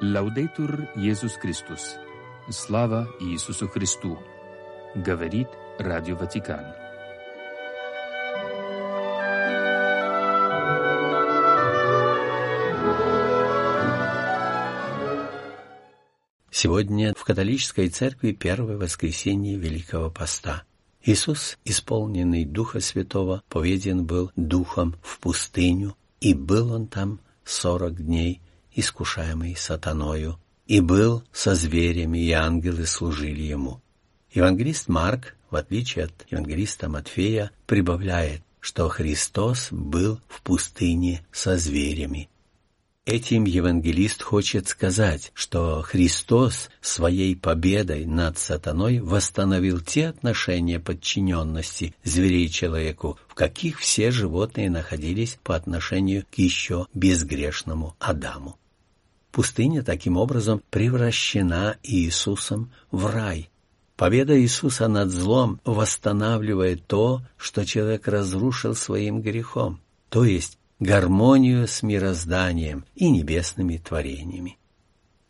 Лаудейтур Иисус Христос. Слава Иисусу Христу. Говорит Радио Ватикан. Сегодня в католической церкви первое воскресенье Великого Поста. Иисус, исполненный Духа Святого, поведен был Духом в пустыню, и был он там сорок дней искушаемый сатаною, и был со зверями, и ангелы служили ему. Евангелист Марк, в отличие от евангелиста Матфея, прибавляет, что Христос был в пустыне со зверями. Этим евангелист хочет сказать, что Христос своей победой над сатаной восстановил те отношения подчиненности зверей человеку, в каких все животные находились по отношению к еще безгрешному Адаму. Пустыня таким образом превращена Иисусом в рай. Победа Иисуса над злом восстанавливает то, что человек разрушил своим грехом, то есть гармонию с мирозданием и небесными творениями.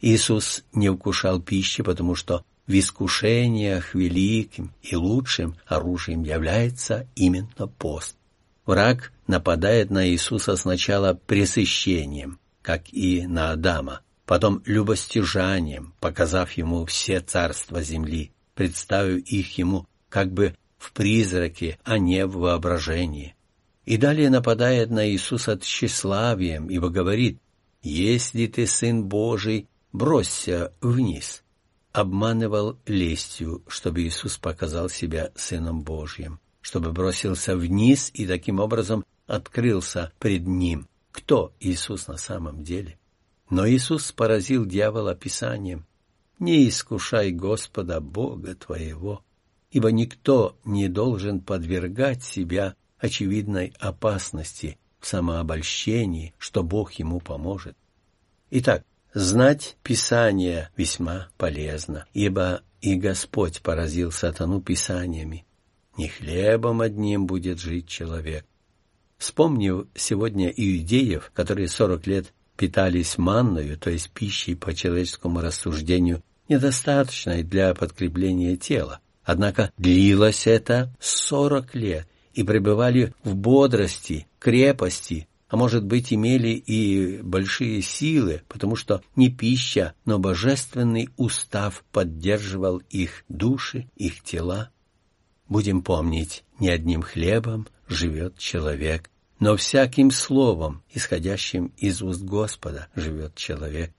Иисус не вкушал пищи, потому что в искушениях великим и лучшим оружием является именно пост. Враг нападает на Иисуса сначала пресыщением, как и на Адама, потом любостяжанием, показав ему все царства земли, представив их ему как бы в призраке, а не в воображении. И далее нападает на Иисуса тщеславием, ибо говорит, «Если ты Сын Божий, бросься вниз». Обманывал лестью, чтобы Иисус показал себя Сыном Божьим, чтобы бросился вниз и таким образом открылся пред Ним, кто Иисус на самом деле. Но Иисус поразил дьявола Писанием. «Не искушай Господа Бога твоего, ибо никто не должен подвергать себя очевидной опасности в самообольщении, что Бог ему поможет. Итак, знать Писание весьма полезно, ибо и Господь поразил сатану Писаниями. Не хлебом одним будет жить человек, Вспомнив сегодня иудеев, которые сорок лет питались манною, то есть пищей по человеческому рассуждению, недостаточной для подкрепления тела. Однако длилось это сорок лет, и пребывали в бодрости, крепости, а может быть имели и большие силы, потому что не пища, но божественный устав поддерживал их души, их тела. Будем помнить, не одним хлебом живет человек, но всяким словом, исходящим из уст Господа, живет человек.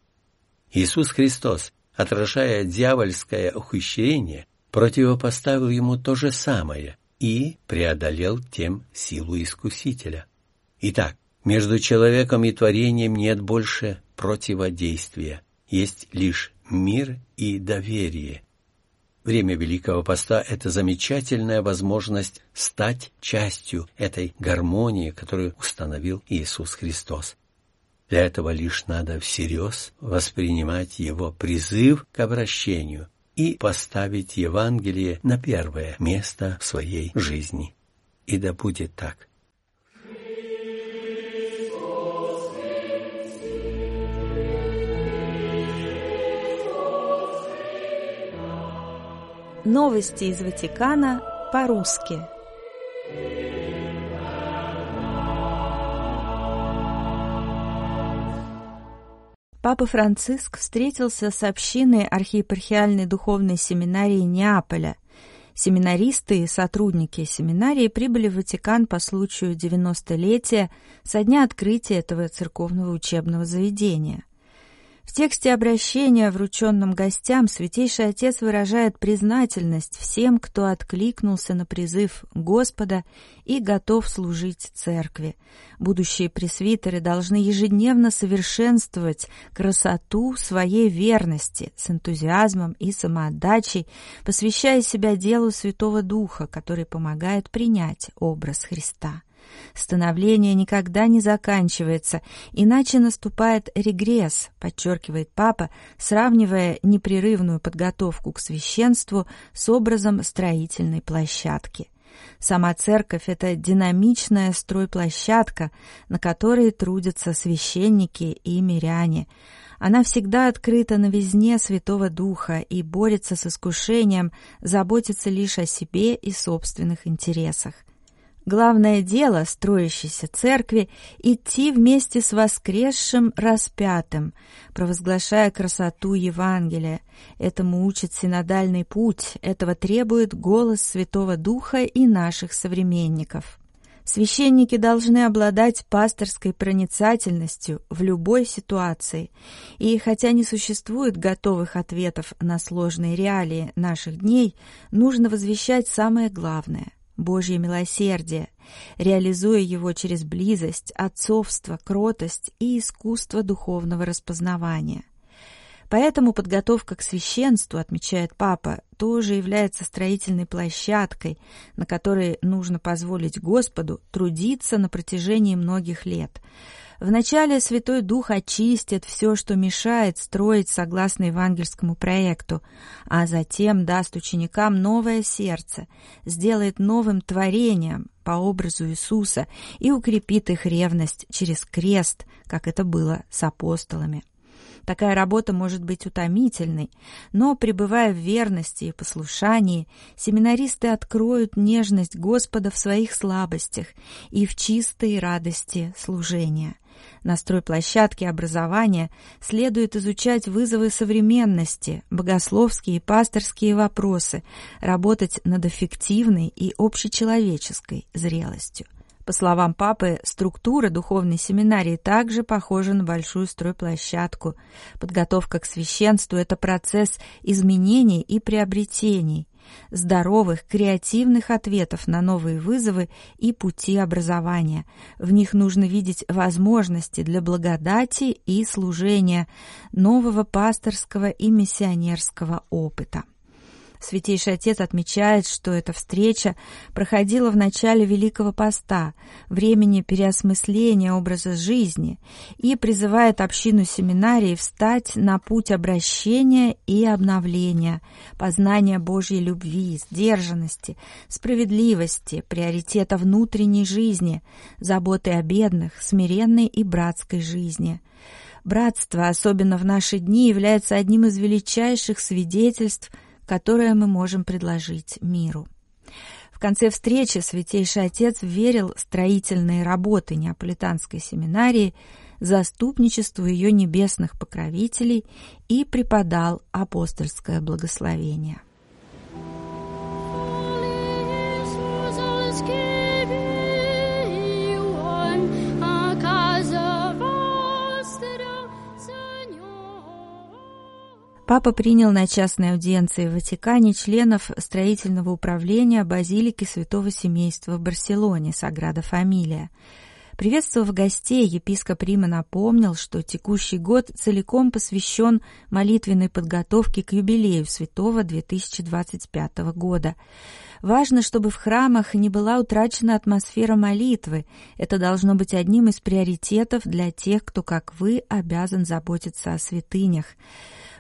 Иисус Христос, отражая дьявольское ухищрение, противопоставил ему то же самое и преодолел тем силу искусителя. Итак, между человеком и творением нет больше противодействия, есть лишь мир и доверие, Время Великого Поста – это замечательная возможность стать частью этой гармонии, которую установил Иисус Христос. Для этого лишь надо всерьез воспринимать Его призыв к обращению и поставить Евангелие на первое место в своей жизни. И да будет так. Новости из Ватикана по-русски. Папа Франциск встретился с общиной архиепархиальной духовной семинарии Неаполя. Семинаристы и сотрудники семинарии прибыли в Ватикан по случаю 90-летия со дня открытия этого церковного учебного заведения. В тексте обращения, врученном гостям, Святейший Отец выражает признательность всем, кто откликнулся на призыв Господа и готов служить Церкви. Будущие пресвитеры должны ежедневно совершенствовать красоту своей верности с энтузиазмом и самоотдачей, посвящая себя делу Святого Духа, который помогает принять образ Христа. Становление никогда не заканчивается, иначе наступает регресс, подчеркивает папа, сравнивая непрерывную подготовку к священству с образом строительной площадки. Сама церковь – это динамичная стройплощадка, на которой трудятся священники и миряне. Она всегда открыта новизне Святого Духа и борется с искушением заботиться лишь о себе и собственных интересах. Главное дело строящейся церкви — идти вместе с воскресшим распятым, провозглашая красоту Евангелия. Этому учит синодальный путь, этого требует голос Святого Духа и наших современников. Священники должны обладать пасторской проницательностью в любой ситуации, и хотя не существует готовых ответов на сложные реалии наших дней, нужно возвещать самое главное — Божье милосердие, реализуя его через близость, отцовство, кротость и искусство духовного распознавания. Поэтому подготовка к священству, отмечает папа, тоже является строительной площадкой, на которой нужно позволить Господу трудиться на протяжении многих лет – Вначале Святой Дух очистит все, что мешает строить согласно евангельскому проекту, а затем даст ученикам новое сердце, сделает новым творением по образу Иисуса и укрепит их ревность через крест, как это было с апостолами. Такая работа может быть утомительной, но, пребывая в верности и послушании, семинаристы откроют нежность Господа в своих слабостях и в чистой радости служения. На стройплощадке образования следует изучать вызовы современности, богословские и пасторские вопросы, работать над эффективной и общечеловеческой зрелостью. По словам папы, структура духовной семинарии также похожа на большую стройплощадку. Подготовка к священству – это процесс изменений и приобретений, здоровых, креативных ответов на новые вызовы и пути образования. В них нужно видеть возможности для благодати и служения нового пасторского и миссионерского опыта. Святейший Отец отмечает, что эта встреча проходила в начале Великого Поста, времени переосмысления образа жизни, и призывает общину семинарии встать на путь обращения и обновления, познания Божьей любви, сдержанности, справедливости, приоритета внутренней жизни, заботы о бедных, смиренной и братской жизни. Братство, особенно в наши дни, является одним из величайших свидетельств – которое мы можем предложить миру. В конце встречи Святейший Отец верил строительные работы Неаполитанской семинарии заступничеству ее небесных покровителей и преподал апостольское благословение. Папа принял на частной аудиенции в Ватикане членов строительного управления базилики Святого Семейства в Барселоне, Саграда Фамилия. Приветствовав гостей, епископ Рима напомнил, что текущий год целиком посвящен молитвенной подготовке к юбилею святого 2025 года. Важно, чтобы в храмах не была утрачена атмосфера молитвы. Это должно быть одним из приоритетов для тех, кто, как вы, обязан заботиться о святынях.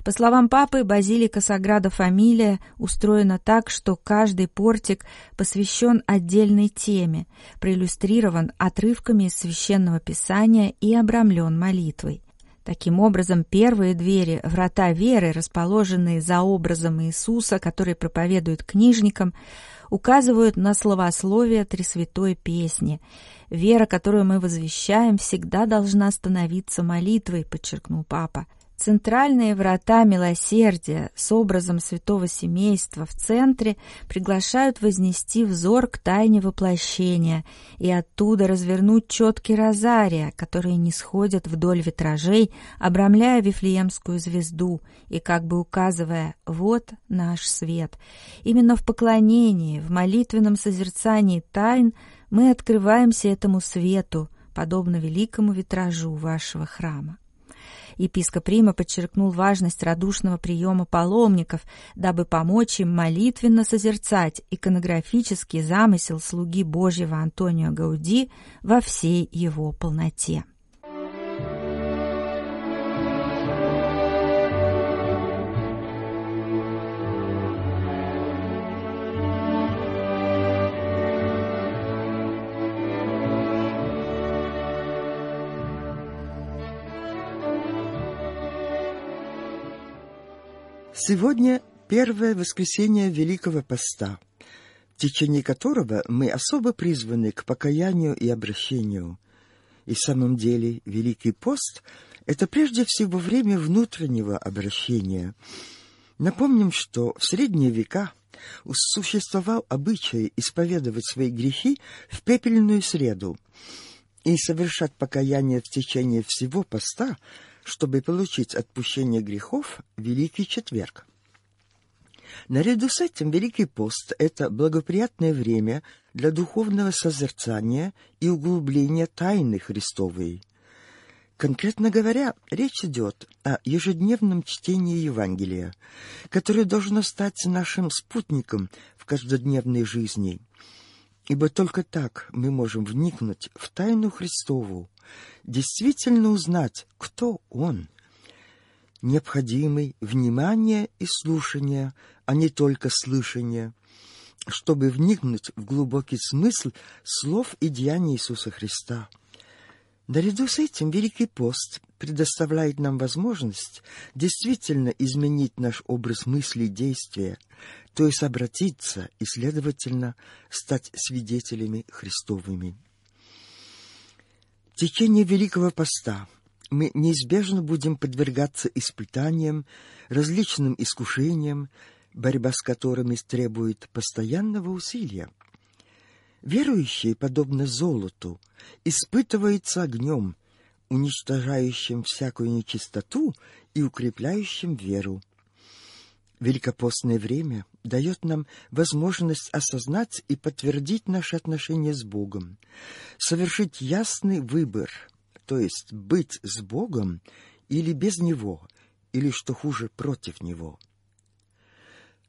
По словам папы, базилика Саграда Фамилия устроена так, что каждый портик посвящен отдельной теме, проиллюстрирован отрывками из священного писания и обрамлен молитвой. Таким образом, первые двери, врата веры, расположенные за образом Иисуса, который проповедует книжникам, указывают на словословие Тресвятой Песни. Вера, которую мы возвещаем, всегда должна становиться молитвой, подчеркнул Папа. Центральные врата милосердия с образом святого семейства в центре приглашают вознести взор к тайне воплощения и оттуда развернуть четкий розария, которые не сходят вдоль витражей, обрамляя Вифлеемскую звезду и как бы указывая «вот наш свет». Именно в поклонении, в молитвенном созерцании тайн мы открываемся этому свету, подобно великому витражу вашего храма. Епископ Рима подчеркнул важность радушного приема паломников, дабы помочь им молитвенно созерцать иконографический замысел слуги Божьего Антонио Гауди во всей его полноте. Сегодня первое воскресенье Великого Поста, в течение которого мы особо призваны к покаянию и обращению. И в самом деле Великий Пост – это прежде всего время внутреннего обращения. Напомним, что в средние века существовал обычай исповедовать свои грехи в пепельную среду и совершать покаяние в течение всего поста – чтобы получить отпущение грехов Великий Четверг. Наряду с этим Великий пост – это благоприятное время для духовного созерцания и углубления тайны Христовой. Конкретно говоря, речь идет о ежедневном чтении Евангелия, которое должно стать нашим спутником в каждодневной жизни. Ибо только так мы можем вникнуть в тайну Христову, действительно узнать, кто он. Необходимый внимание и слушание, а не только слышание, чтобы вникнуть в глубокий смысл слов и деяний Иисуса Христа. Наряду с этим Великий пост предоставляет нам возможность действительно изменить наш образ мысли и действия, то есть обратиться и, следовательно, стать свидетелями Христовыми. В течение Великого Поста мы неизбежно будем подвергаться испытаниям, различным искушениям, борьба с которыми требует постоянного усилия. Верующий, подобно золоту, испытывается огнем, уничтожающим всякую нечистоту и укрепляющим веру. Великопостное время дает нам возможность осознать и подтвердить наши отношения с Богом, совершить ясный выбор, то есть быть с Богом или без Него, или, что хуже, против Него.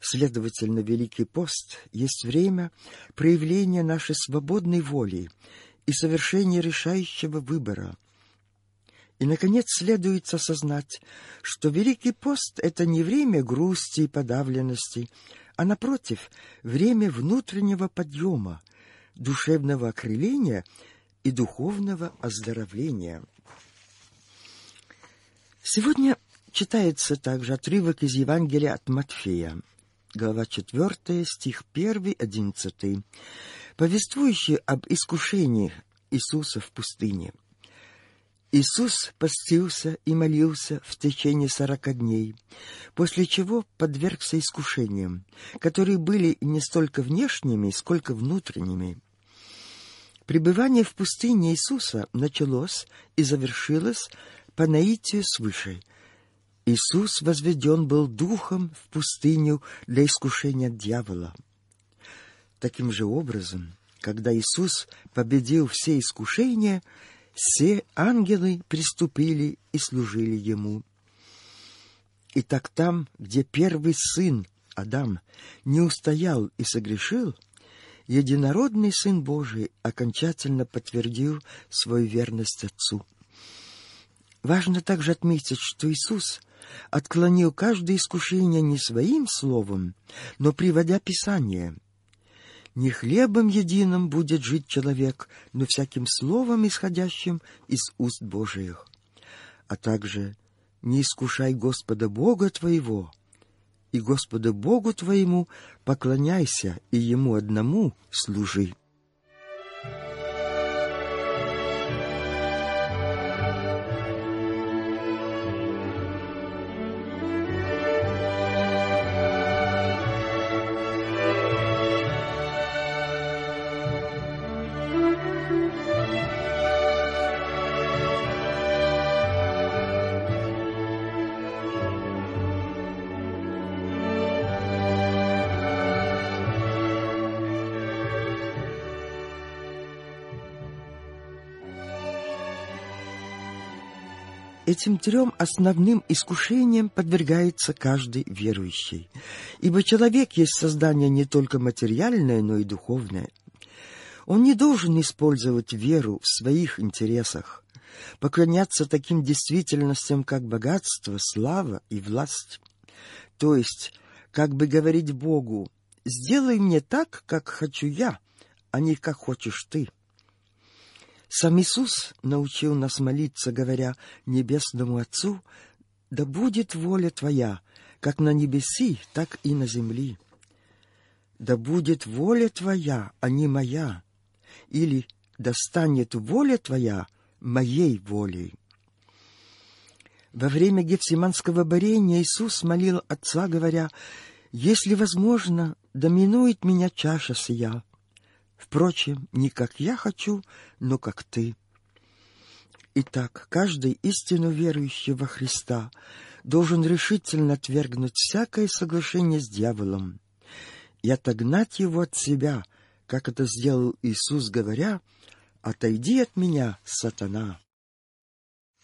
Следовательно, Великий пост есть время проявления нашей свободной воли и совершения решающего выбора – и, наконец, следует осознать, что Великий пост — это не время грусти и подавленности, а, напротив, время внутреннего подъема, душевного окрыления и духовного оздоровления. Сегодня читается также отрывок из Евангелия от Матфея, глава 4, стих 1, 11, повествующий об искушении Иисуса в пустыне – Иисус постился и молился в течение сорока дней, после чего подвергся искушениям, которые были не столько внешними, сколько внутренними. Пребывание в пустыне Иисуса началось и завершилось по наитию свыше. Иисус возведен был духом в пустыню для искушения дьявола. Таким же образом, когда Иисус победил все искушения – все ангелы приступили и служили ему. И так там, где первый сын, Адам, не устоял и согрешил, единородный Сын Божий окончательно подтвердил свою верность Отцу. Важно также отметить, что Иисус отклонил каждое искушение не своим словом, но приводя Писание – не хлебом единым будет жить человек, но всяким словом, исходящим из уст Божиих. А также не искушай Господа Бога твоего, и Господа Богу твоему поклоняйся, и Ему одному служи. Этим трем основным искушениям подвергается каждый верующий. Ибо человек есть создание не только материальное, но и духовное. Он не должен использовать веру в своих интересах, поклоняться таким действительностям, как богатство, слава и власть. То есть, как бы говорить Богу, «Сделай мне так, как хочу я, а не как хочешь ты». Сам Иисус научил нас молиться, говоря Небесному Отцу, «Да будет воля Твоя, как на небеси, так и на земли. Да будет воля Твоя, а не моя, или да станет воля Твоя моей волей. Во время Гефсиманского борения Иисус молил Отца, говоря, «Если возможно, доминует меня чаша сия. Впрочем, не как я хочу, но как Ты». Итак, каждый истинно верующий во Христа должен решительно отвергнуть всякое соглашение с дьяволом и отогнать его от себя, как это сделал Иисус, говоря, «Отойди от меня, сатана».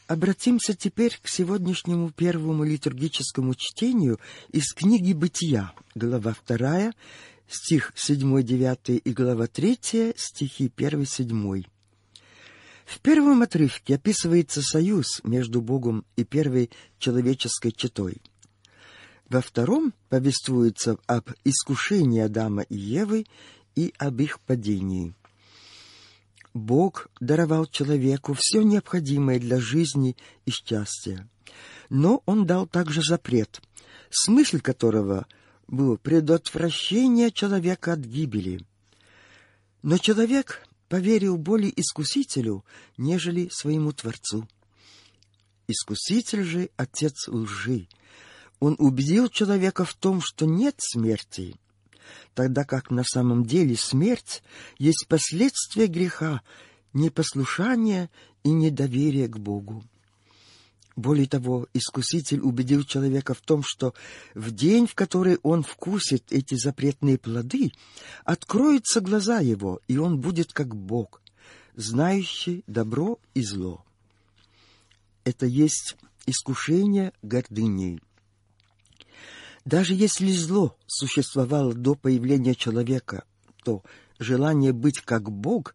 Обратимся теперь к сегодняшнему первому литургическому чтению из книги «Бытия», глава 2, стих 7-9 и глава 3, стихи 1-7. В первом отрывке описывается союз между Богом и первой человеческой четой. Во втором повествуется об искушении Адама и Евы и об их падении. Бог даровал человеку все необходимое для жизни и счастья. Но Он дал также запрет, смысл которого был предотвращение человека от гибели. Но человек поверил более искусителю, нежели своему Творцу. Искуситель же — отец лжи. Он убедил человека в том, что нет смерти, тогда как на самом деле смерть есть последствия греха, непослушания и недоверия к Богу. Более того, Искуситель убедил человека в том, что в день, в который он вкусит эти запретные плоды, откроются глаза его, и он будет как Бог, знающий добро и зло. Это есть искушение гордыней. Даже если зло существовало до появления человека, то желание быть как Бог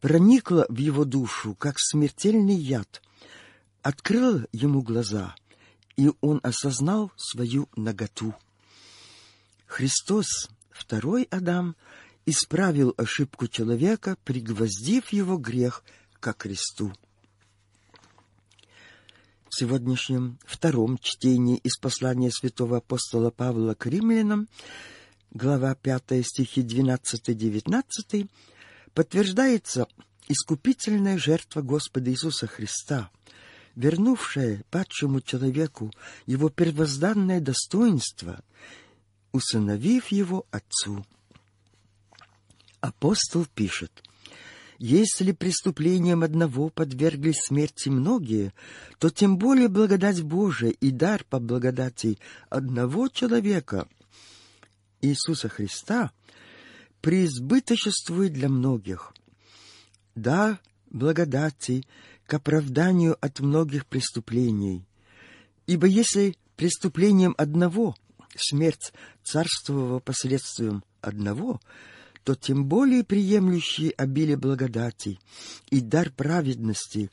проникло в его душу, как смертельный яд, открыло ему глаза, и он осознал свою наготу. Христос, второй Адам, исправил ошибку человека, пригвоздив его грех ко кресту. В сегодняшнем втором чтении из послания святого апостола Павла к римлянам, глава 5 стихи 12-19, подтверждается искупительная жертва Господа Иисуса Христа, вернувшая падшему человеку его первозданное достоинство, усыновив его Отцу. Апостол пишет – если преступлением одного подверглись смерти многие, то тем более благодать Божия и дар по благодати одного человека, Иисуса Христа, преизбыточествует для многих. Да, благодати к оправданию от многих преступлений. Ибо если преступлением одного смерть царствовала посредством одного — то тем более приемлющие обилие благодати и дар праведности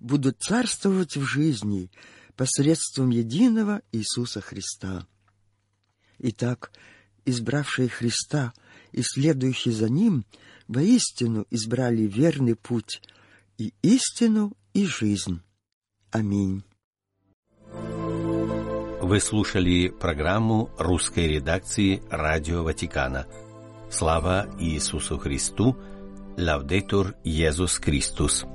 будут царствовать в жизни посредством единого Иисуса Христа. Итак, избравшие Христа и следующие за Ним воистину избрали верный путь и истину, и жизнь. Аминь. Вы слушали программу русской редакции «Радио Ватикана» Слава Иисусу Христу! Лавдетур Иисус Христос!